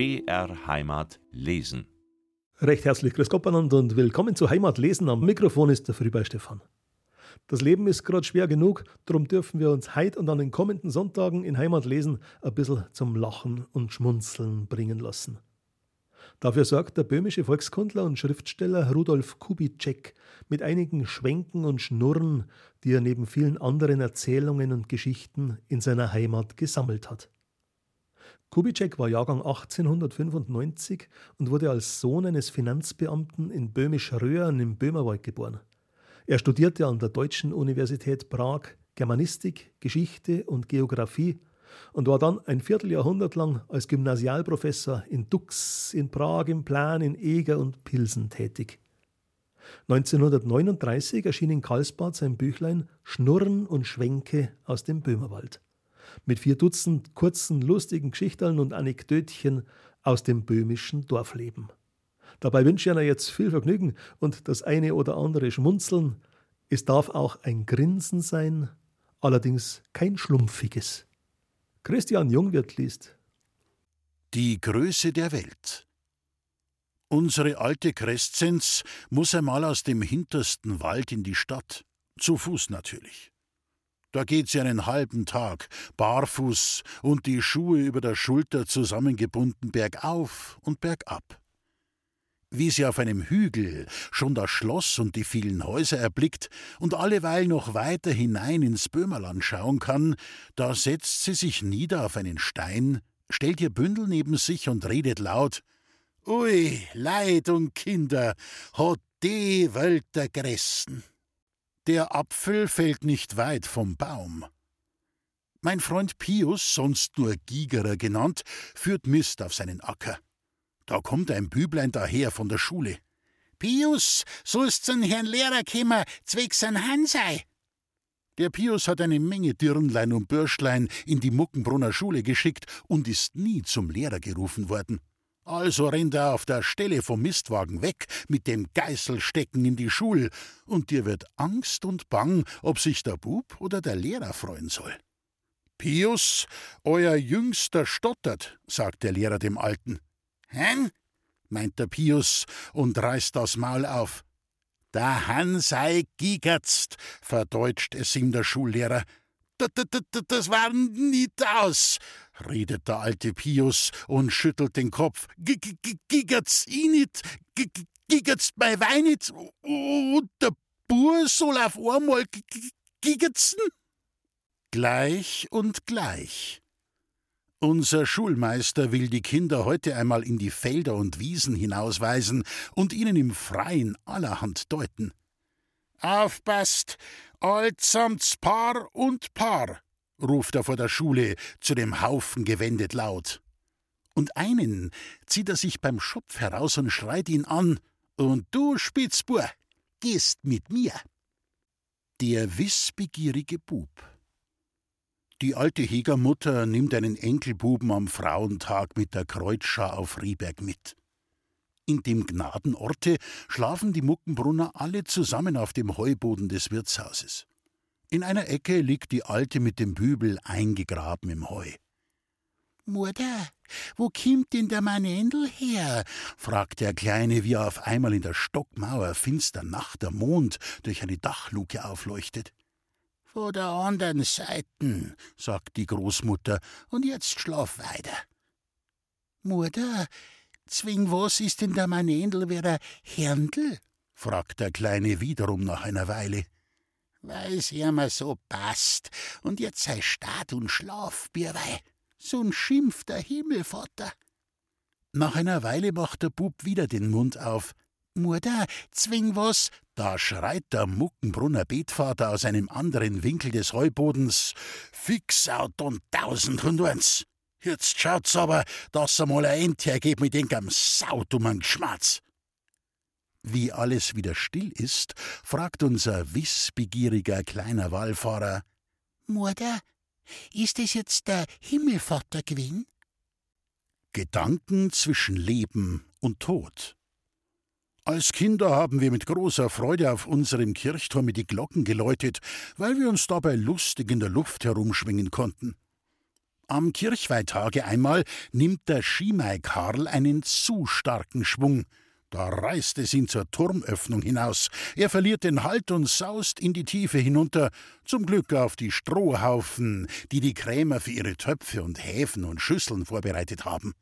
BR Heimat lesen. Recht herzlich grüß Gott und willkommen zu Heimat lesen. Am Mikrofon ist der Frühbei Stefan. Das Leben ist gerade schwer genug, darum dürfen wir uns heute und an den kommenden Sonntagen in Heimat lesen ein bisschen zum Lachen und Schmunzeln bringen lassen. Dafür sorgt der böhmische Volkskundler und Schriftsteller Rudolf Kubitschek mit einigen Schwenken und Schnurren, die er neben vielen anderen Erzählungen und Geschichten in seiner Heimat gesammelt hat. Kubitschek war Jahrgang 1895 und wurde als Sohn eines Finanzbeamten in Böhmisch-Röhren im Böhmerwald geboren. Er studierte an der Deutschen Universität Prag Germanistik, Geschichte und Geographie und war dann ein Vierteljahrhundert lang als Gymnasialprofessor in Dux, in Prag, in Plan, in Eger und Pilsen tätig. 1939 erschien in Karlsbad sein Büchlein Schnurren und Schwänke aus dem Böhmerwald mit vier Dutzend kurzen, lustigen Geschichten und Anekdötchen aus dem böhmischen Dorfleben. Dabei wünsche ich Ihnen jetzt viel Vergnügen und das eine oder andere Schmunzeln. Es darf auch ein Grinsen sein, allerdings kein schlumpfiges. Christian Jungwirth liest. Die Größe der Welt. Unsere alte Crescenz muss einmal aus dem hintersten Wald in die Stadt. Zu Fuß natürlich. Da geht sie einen halben Tag, barfuß und die Schuhe über der Schulter zusammengebunden bergauf und bergab. Wie sie auf einem Hügel schon das Schloss und die vielen Häuser erblickt und alleweil noch weiter hinein ins Böhmerland schauen kann, da setzt sie sich nieder auf einen Stein, stellt ihr Bündel neben sich und redet laut Ui, Leid und Kinder, hat die Welt der Gressen. Der Apfel fällt nicht weit vom Baum. Mein Freund Pius, sonst nur Gigerer genannt, führt Mist auf seinen Acker. Da kommt ein Büblein daher von der Schule. Pius, sollst zum Herrn Lehrer kommen, zwecks ein Hansei. Der Pius hat eine Menge Dirnlein und Bürschlein in die Muckenbrunner Schule geschickt und ist nie zum Lehrer gerufen worden. Also rennt er auf der Stelle vom Mistwagen weg mit dem Geißelstecken in die Schule, und dir wird Angst und Bang, ob sich der Bub oder der Lehrer freuen soll. Pius, euer Jüngster stottert, sagt der Lehrer dem Alten. Hen? meint der Pius und reißt das Maul auf. Der Han sei gigertst, verdeutscht es ihm der Schullehrer das war nicht aus, redet der alte Pius und schüttelt den Kopf. Gigert's i nit, gigert's bei Wein nit, und der Bur soll auf einmal gigertzen? Gleich und gleich. Unser Schulmeister will die Kinder heute einmal in die Felder und Wiesen hinausweisen und ihnen im Freien allerhand deuten. Aufpasst, allsamts Paar und Paar, ruft er vor der Schule zu dem Haufen gewendet laut. Und einen zieht er sich beim Schopf heraus und schreit ihn an: Und du, Spitzbur, gehst mit mir. Der wissbegierige Bub. Die alte Hegermutter nimmt einen Enkelbuben am Frauentag mit der Kreuzschar auf Rieberg mit. In dem Gnadenorte schlafen die Muckenbrunner alle zusammen auf dem Heuboden des Wirtshauses. In einer Ecke liegt die Alte mit dem Bübel eingegraben im Heu. Mutter, wo kimmt denn der Manendl her? fragt der Kleine, wie er auf einmal in der Stockmauer finster Nacht der Mond durch eine Dachluke aufleuchtet. Vor der anderen Seiten, sagt die Großmutter, und jetzt schlaf weiter. Mutter, Zwing was ist denn der Manendl wieder Herndl? fragt der Kleine wiederum nach einer Weile. Weil's mir so passt, und jetzt sei Staat und Schlaf, Bierwei. So'n schimpft der Himmelvater. Nach einer Weile macht der Bub wieder den Mund auf. Mutter, zwing was? Da schreit der Muckenbrunner Betvater aus einem anderen Winkel des Heubodens. Fix out und tausend und eins. Jetzt schaut's aber, dass er mal ein End hergeht mit engem saudummen Geschmatz. Wie alles wieder still ist, fragt unser wissbegieriger kleiner Wallfahrer: Mutter, ist es jetzt der Himmelvater gewesen? Gedanken zwischen Leben und Tod. Als Kinder haben wir mit großer Freude auf unserem Kirchturm die Glocken geläutet, weil wir uns dabei lustig in der Luft herumschwingen konnten. Am Kirchweihtage einmal nimmt der Schimei Karl einen zu starken Schwung. Da reißt es ihn zur Turmöffnung hinaus. Er verliert den Halt und saust in die Tiefe hinunter, zum Glück auf die Strohhaufen, die die Krämer für ihre Töpfe und Häfen und Schüsseln vorbereitet haben.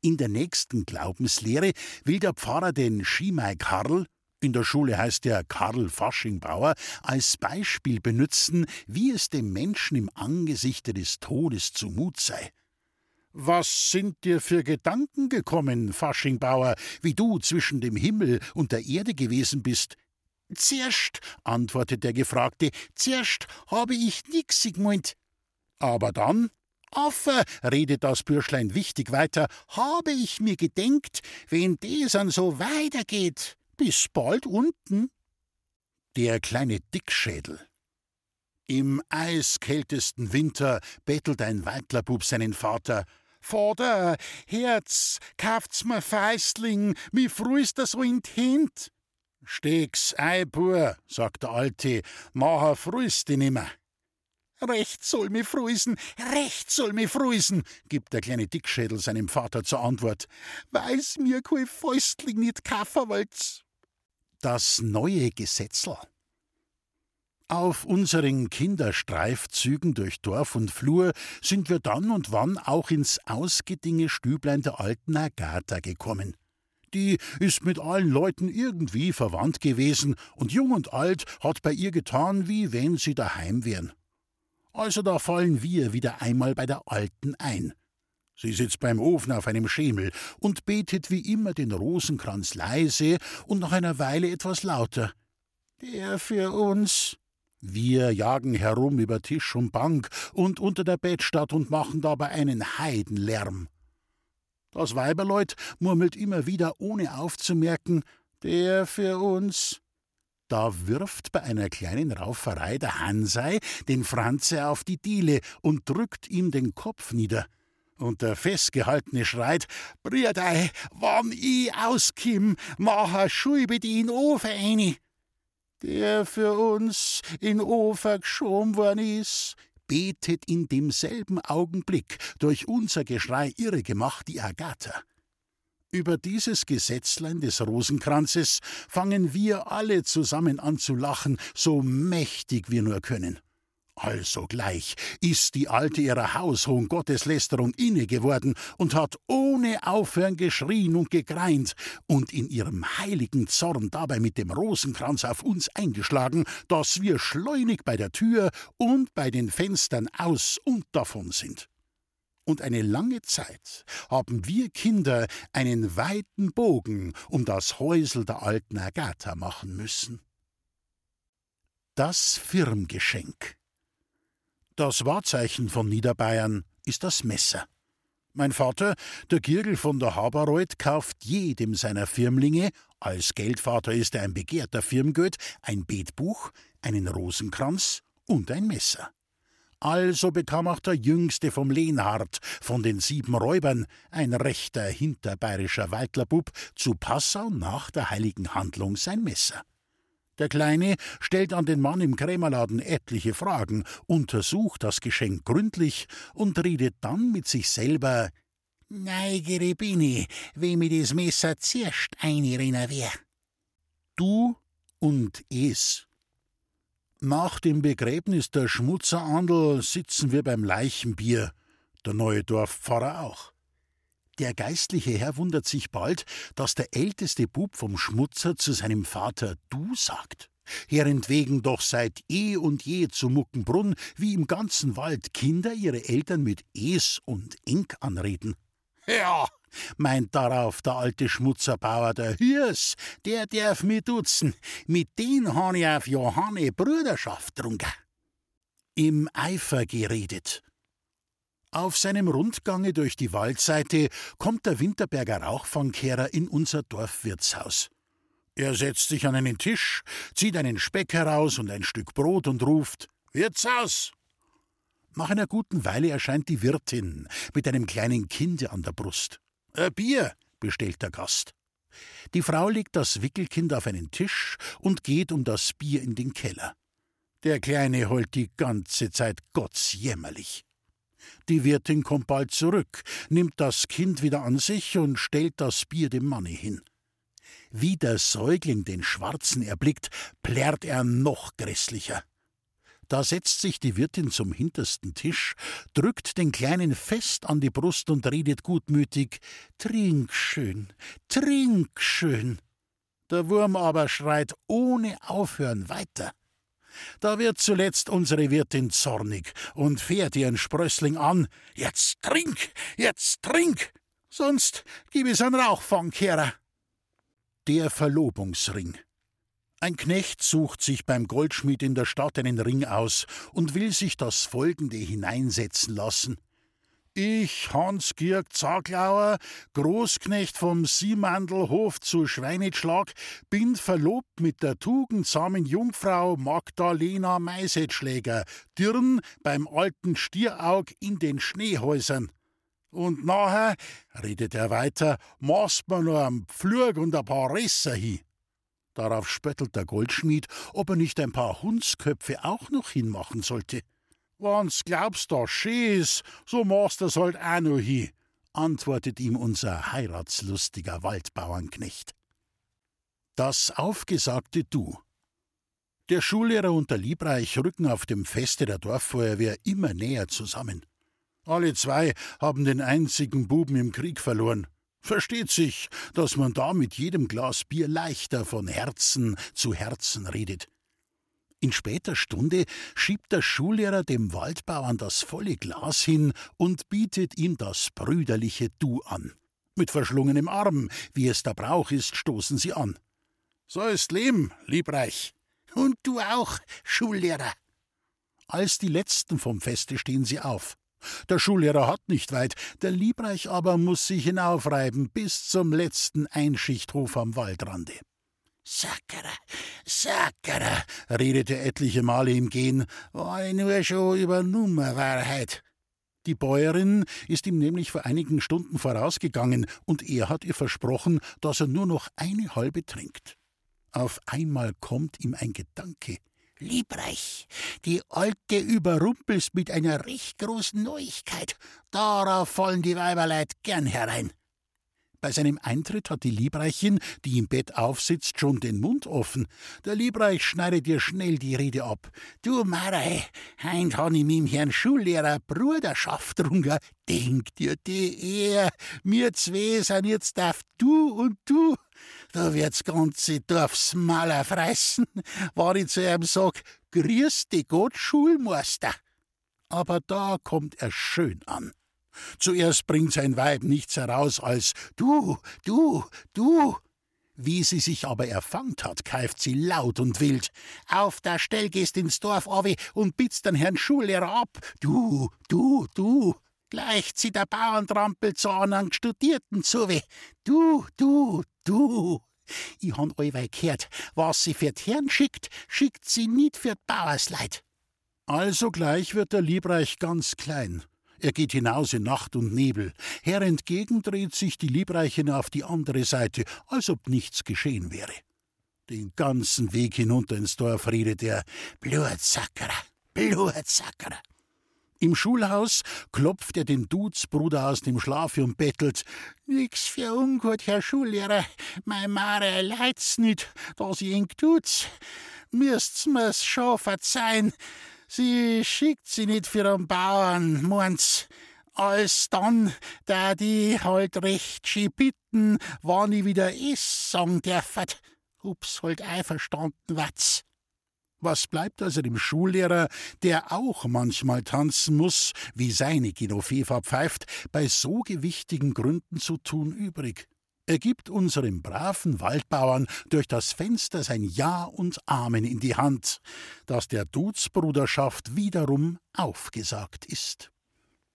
In der nächsten Glaubenslehre will der Pfarrer den Schimei Karl, in der Schule heißt er Karl Faschingbauer, als Beispiel benützen, wie es dem Menschen im Angesichte des Todes zumut sei. Was sind dir für Gedanken gekommen, Faschingbauer, wie du zwischen dem Himmel und der Erde gewesen bist? Zuerst, antwortet der Gefragte, zuerst habe ich nix gemeint. Aber dann? Affe, redet das Bürschlein wichtig weiter, habe ich mir gedenkt, wenn das an so weitergeht, bis bald unten. Der kleine Dickschädel. Im eiskältesten Winter bettelt ein Weitlerbub seinen Vater. Vater, Herz, kauft's mir Feistling, mi fruist so in Hint. Stegs ei, Bur, sagt der Alte, nachher fruist dich nimmer. Recht soll mi fruisen, recht soll mi fruisen, gibt der kleine Dickschädel seinem Vater zur Antwort, weil's mir kein Fäustling nit kaufen wollt's. Das neue Gesetzl. Auf unseren Kinderstreifzügen durch Dorf und Flur sind wir dann und wann auch ins ausgedinge Stüblein der alten Agatha gekommen. Die ist mit allen Leuten irgendwie verwandt gewesen und jung und alt hat bei ihr getan, wie wenn sie daheim wären. Also da fallen wir wieder einmal bei der Alten ein. Sie sitzt beim Ofen auf einem Schemel und betet wie immer den Rosenkranz leise und nach einer Weile etwas lauter. Der für uns, wir jagen herum über Tisch und Bank und unter der Bettstatt und machen dabei einen Heidenlärm. Das Weiberleut murmelt immer wieder, ohne aufzumerken, der für uns. Da wirft bei einer kleinen Rauferei der Hansei den Franze auf die Diele und drückt ihm den Kopf nieder. Und der Festgehaltene schreit: Brüdei, wann ich auskimm, mach a Schulbe die in Ofen eine der für uns in Ofer geschoben worden ist, betet in demselben Augenblick durch unser Geschrei irre gemacht die Agatha. Über dieses Gesetzlein des Rosenkranzes fangen wir alle zusammen an zu lachen, so mächtig wir nur können. Also gleich ist die Alte ihrer haushohen Gotteslästerung inne geworden und hat ohne Aufhören geschrien und gegreint und in ihrem heiligen Zorn dabei mit dem Rosenkranz auf uns eingeschlagen, dass wir schleunig bei der Tür und bei den Fenstern aus und davon sind. Und eine lange Zeit haben wir Kinder einen weiten Bogen um das Häusel der alten Agatha machen müssen. Das Firmgeschenk das Wahrzeichen von Niederbayern ist das Messer. Mein Vater, der Girgel von der Haberreuth, kauft jedem seiner Firmlinge, als Geldvater ist er ein begehrter Firmgöt, ein Betbuch, einen Rosenkranz und ein Messer. Also bekam auch der jüngste vom Lehnhardt, von den sieben Räubern, ein rechter hinterbayerischer Weitlerbub, zu Passau nach der heiligen Handlung sein Messer. Der Kleine stellt an den Mann im Krämerladen etliche Fragen, untersucht das Geschenk gründlich und redet dann mit sich selber Neigere bin ich, wem ich das Messer zuerst einrennen wär. Du und es. Nach dem Begräbnis der Schmutzerandel sitzen wir beim Leichenbier, der neue Dorfpfarrer auch. Der geistliche Herr wundert sich bald, dass der älteste Bub vom Schmutzer zu seinem Vater Du sagt. Herentwegen doch seit eh und je zu Muckenbrunn, wie im ganzen Wald Kinder ihre Eltern mit Es und Enk anreden. Ja, meint darauf der alte Schmutzerbauer, der Hirs, der darf mi duzen, mit den han ich auf Johanne Bruderschaft trunken. Im Eifer geredet, auf seinem Rundgange durch die Waldseite kommt der Winterberger Rauchfangkehrer in unser Dorfwirtshaus. Er setzt sich an einen Tisch, zieht einen Speck heraus und ein Stück Brot und ruft Wirtshaus. Nach einer guten Weile erscheint die Wirtin mit einem kleinen Kinde an der Brust. Ein Bier, bestellt der Gast. Die Frau legt das Wickelkind auf einen Tisch und geht um das Bier in den Keller. Der Kleine heult die ganze Zeit gottsjämmerlich. Die Wirtin kommt bald zurück, nimmt das Kind wieder an sich und stellt das Bier dem Manne hin. Wie der Säugling den Schwarzen erblickt, plärrt er noch grässlicher. Da setzt sich die Wirtin zum hintersten Tisch, drückt den Kleinen fest an die Brust und redet gutmütig: Trink schön, trink schön. Der Wurm aber schreit ohne Aufhören weiter. Da wird zuletzt unsere Wirtin zornig und fährt ihren Sprössling an. Jetzt trink, jetzt trink, sonst gib es an Rauchfangkehrer. Der Verlobungsring. Ein Knecht sucht sich beim Goldschmied in der Stadt einen Ring aus und will sich das folgende hineinsetzen lassen. Ich, Hans-Georg Zaglauer, Großknecht vom Siemandelhof zu Schweinitschlag, bin verlobt mit der tugendsamen Jungfrau Magdalena Meisetschläger, Dirn beim alten Stieraug in den Schneehäusern. Und nachher, redet er weiter, maßt man nur am Pflug und ein paar Resser hin. Darauf spöttelt der Goldschmied, ob er nicht ein paar Hundsköpfe auch noch hinmachen sollte. Wann's glaubst, da is, so machst du's halt auch noch hin, antwortet ihm unser heiratslustiger Waldbauernknecht. Das aufgesagte Du. Der Schullehrer und der Liebreich rücken auf dem Feste der Dorffeuerwehr immer näher zusammen. Alle zwei haben den einzigen Buben im Krieg verloren. Versteht sich, dass man da mit jedem Glas Bier leichter von Herzen zu Herzen redet. In später Stunde schiebt der Schullehrer dem Waldbauern das volle Glas hin und bietet ihm das brüderliche Du an. Mit verschlungenem Arm, wie es der Brauch ist, stoßen sie an. So ist Leben, Liebreich. Und du auch, Schullehrer. Als die Letzten vom Feste stehen sie auf. Der Schullehrer hat nicht weit, der Liebreich aber muss sich hinaufreiben bis zum letzten Einschichthof am Waldrande. Sackere, Sackere, redete etliche Male im Gehen, war nur schon über Nummerwahrheit. Die Bäuerin ist ihm nämlich vor einigen Stunden vorausgegangen, und er hat ihr versprochen, dass er nur noch eine halbe trinkt. Auf einmal kommt ihm ein Gedanke. Liebreich, die Alte überrumpelst mit einer recht großen Neuigkeit. Darauf fallen die Weiberleid gern herein. Bei seinem Eintritt hat die Liebreichin, die im Bett aufsitzt, schon den Mund offen. Der Liebreich schneidet ihr schnell die Rede ab. Du Marei, heint han ich mit Herrn Schullehrer Bruderschaft drunter. Denk dir die Ehr, mir zwei sind jetzt auf du und du. Da wird's ganze Dorfs Maler fressen, war ich zu ihm sag, grüß dich Gott, Schulmeister. Aber da kommt er schön an. Zuerst bringt sein Weib nichts heraus als Du, du, du. Wie sie sich aber erfangt hat, keift sie laut und wild. Auf der Stell gehst ins Dorf, Avi, und bittst den Herrn Schullehrer ab. Du, du, du. Gleicht sie der Bauerntrampel zu anderen Studierten zu wie. Du, du, du. Ich han allweil gehört, was sie für Herrn schickt, schickt sie nicht für Bauersleid. Also gleich wird der Liebreich ganz klein er geht hinaus in Nacht und Nebel. Herentgegen dreht sich die Liebreichin auf die andere Seite, als ob nichts geschehen wäre. Den ganzen Weg hinunter ins Dorf redet er Blutsackerer, Blutsackerer. Im Schulhaus klopft er den Dutzbruder aus dem Schlaf und bettelt: Nix für ungut, Herr Schullehrer. Mein Mare leid's nicht, dass ich ihn tut's. Müsst's mir's schon verzeihen. Sie schickt sie nicht für einen Bauern, meint's. Als dann, da die halt recht schön bitten, wann ich wieder is sagen dürfet. Ups, halt einverstanden wat's. Was bleibt also dem Schullehrer, der auch manchmal tanzen muss, wie seine Genoveva pfeift, bei so gewichtigen Gründen zu tun übrig? Er gibt unserem braven Waldbauern durch das Fenster sein Ja und Amen in die Hand, dass der Dutzbruderschaft wiederum aufgesagt ist.